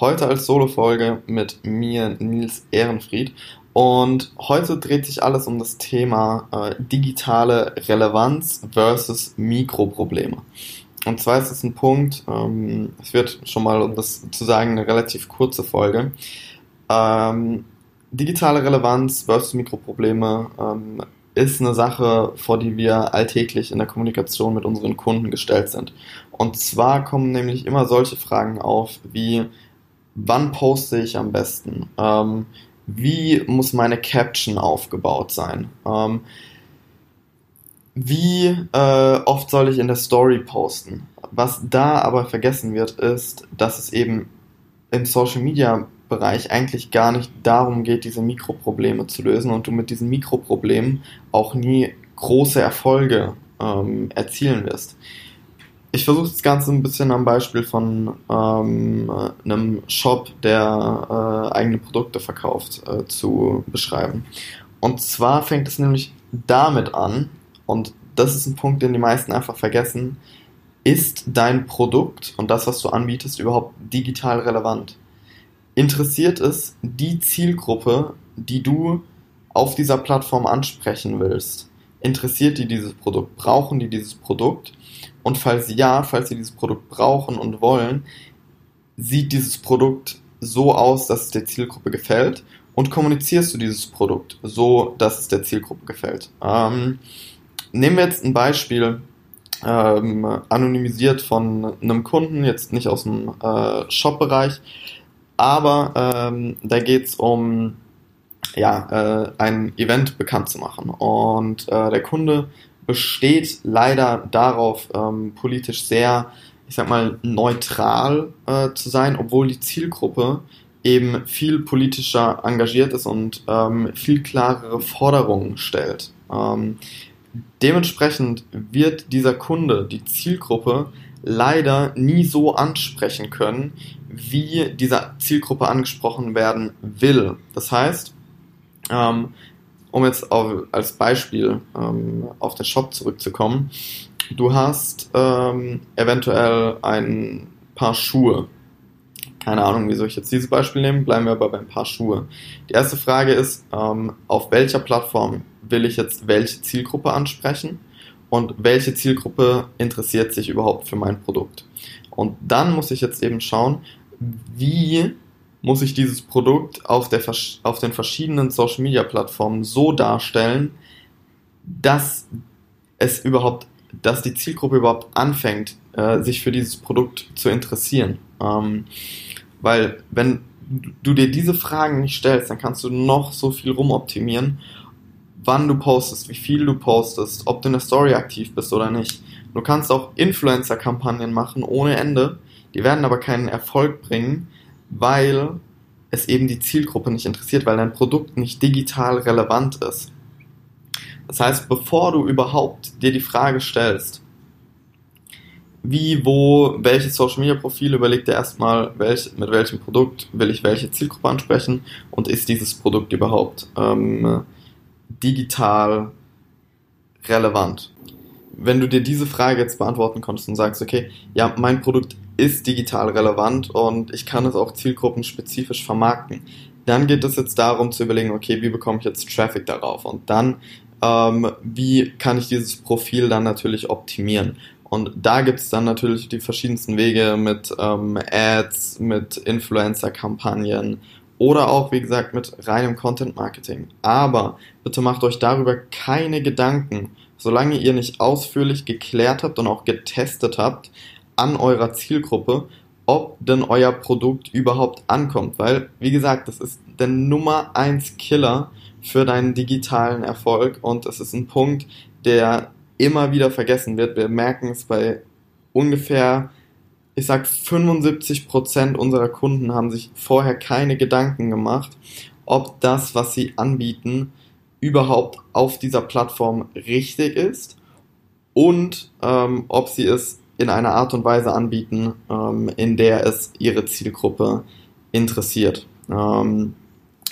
Heute als Solo-Folge mit mir, Nils Ehrenfried. Und heute dreht sich alles um das Thema äh, digitale Relevanz versus Mikroprobleme. Und zwar ist es ein Punkt, ähm, es wird schon mal, um das zu sagen, eine relativ kurze Folge. Ähm, digitale Relevanz versus Mikroprobleme ähm, ist eine Sache, vor die wir alltäglich in der Kommunikation mit unseren Kunden gestellt sind. Und zwar kommen nämlich immer solche Fragen auf wie, wann poste ich am besten? Ähm, wie muss meine Caption aufgebaut sein? Ähm, wie äh, oft soll ich in der Story posten? Was da aber vergessen wird, ist, dass es eben im Social Media Bereich eigentlich gar nicht darum geht, diese Mikroprobleme zu lösen und du mit diesen Mikroproblemen auch nie große Erfolge ähm, erzielen wirst. Ich versuche das Ganze ein bisschen am Beispiel von ähm, einem Shop, der äh, eigene Produkte verkauft, äh, zu beschreiben. Und zwar fängt es nämlich damit an, und das ist ein Punkt, den die meisten einfach vergessen, ist dein Produkt und das, was du anbietest, überhaupt digital relevant? Interessiert es die Zielgruppe, die du auf dieser Plattform ansprechen willst? Interessiert die dieses Produkt? Brauchen die dieses Produkt? Und falls ja, falls sie dieses Produkt brauchen und wollen, sieht dieses Produkt so aus, dass es der Zielgruppe gefällt und kommunizierst du dieses Produkt so, dass es der Zielgruppe gefällt. Ähm, nehmen wir jetzt ein Beispiel, ähm, anonymisiert von einem Kunden, jetzt nicht aus dem äh, Shop-Bereich, aber ähm, da geht es um ja, äh, ein Event bekannt zu machen. Und äh, der Kunde besteht leider darauf, ähm, politisch sehr, ich sag mal, neutral äh, zu sein, obwohl die Zielgruppe eben viel politischer engagiert ist und ähm, viel klarere Forderungen stellt. Ähm, dementsprechend wird dieser Kunde, die Zielgruppe, leider nie so ansprechen können, wie dieser Zielgruppe angesprochen werden will. Das heißt, ähm, um jetzt auf, als Beispiel ähm, auf den Shop zurückzukommen, du hast ähm, eventuell ein paar Schuhe. Keine Ahnung, wie soll ich jetzt dieses Beispiel nehmen? Bleiben wir aber beim Paar Schuhe. Die erste Frage ist, ähm, auf welcher Plattform will ich jetzt welche Zielgruppe ansprechen und welche Zielgruppe interessiert sich überhaupt für mein Produkt? Und dann muss ich jetzt eben schauen, wie muss ich dieses Produkt auf, der, auf den verschiedenen Social Media Plattformen so darstellen, dass es überhaupt, dass die Zielgruppe überhaupt anfängt, äh, sich für dieses Produkt zu interessieren. Ähm, weil wenn du dir diese Fragen nicht stellst, dann kannst du noch so viel rumoptimieren, wann du postest, wie viel du postest, ob du in der Story aktiv bist oder nicht. Du kannst auch Influencer-Kampagnen machen ohne Ende, die werden aber keinen Erfolg bringen, weil es eben die Zielgruppe nicht interessiert, weil dein Produkt nicht digital relevant ist. Das heißt, bevor du überhaupt dir die Frage stellst, wie, wo, welches Social Media Profil, überleg dir erstmal, welch, mit welchem Produkt will ich welche Zielgruppe ansprechen und ist dieses Produkt überhaupt ähm, digital relevant. Wenn du dir diese Frage jetzt beantworten konntest und sagst, okay, ja, mein Produkt ist digital relevant und ich kann es auch zielgruppenspezifisch vermarkten. Dann geht es jetzt darum zu überlegen, okay, wie bekomme ich jetzt Traffic darauf und dann, ähm, wie kann ich dieses Profil dann natürlich optimieren. Und da gibt es dann natürlich die verschiedensten Wege mit ähm, Ads, mit Influencer-Kampagnen oder auch, wie gesagt, mit reinem Content-Marketing. Aber bitte macht euch darüber keine Gedanken, solange ihr nicht ausführlich geklärt habt und auch getestet habt, an eurer Zielgruppe, ob denn euer Produkt überhaupt ankommt. Weil, wie gesagt, das ist der Nummer eins Killer für deinen digitalen Erfolg und es ist ein Punkt, der immer wieder vergessen wird. Wir merken es bei ungefähr ich sag 75% unserer Kunden haben sich vorher keine Gedanken gemacht, ob das, was sie anbieten, überhaupt auf dieser Plattform richtig ist und ähm, ob sie es in einer Art und Weise anbieten, ähm, in der es ihre Zielgruppe interessiert. Ähm,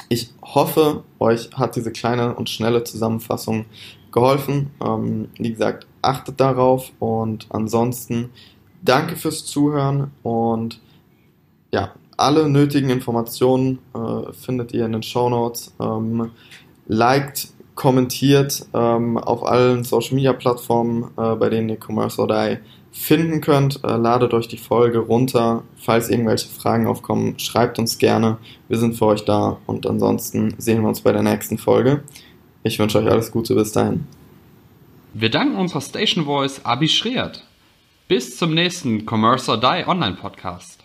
ich hoffe, euch hat diese kleine und schnelle Zusammenfassung geholfen. Ähm, wie gesagt, achtet darauf und ansonsten danke fürs Zuhören und ja, alle nötigen Informationen äh, findet ihr in den Show Notes. Ähm, liked, kommentiert ähm, auf allen Social Media Plattformen, äh, bei denen ihr Commerce or Die finden könnt. Äh, ladet euch die Folge runter. Falls irgendwelche Fragen aufkommen, schreibt uns gerne. Wir sind für euch da und ansonsten sehen wir uns bei der nächsten Folge. Ich wünsche euch alles Gute bis dahin. Wir danken unserer Station Voice Abi Schreert. Bis zum nächsten Commerce or Die Online Podcast.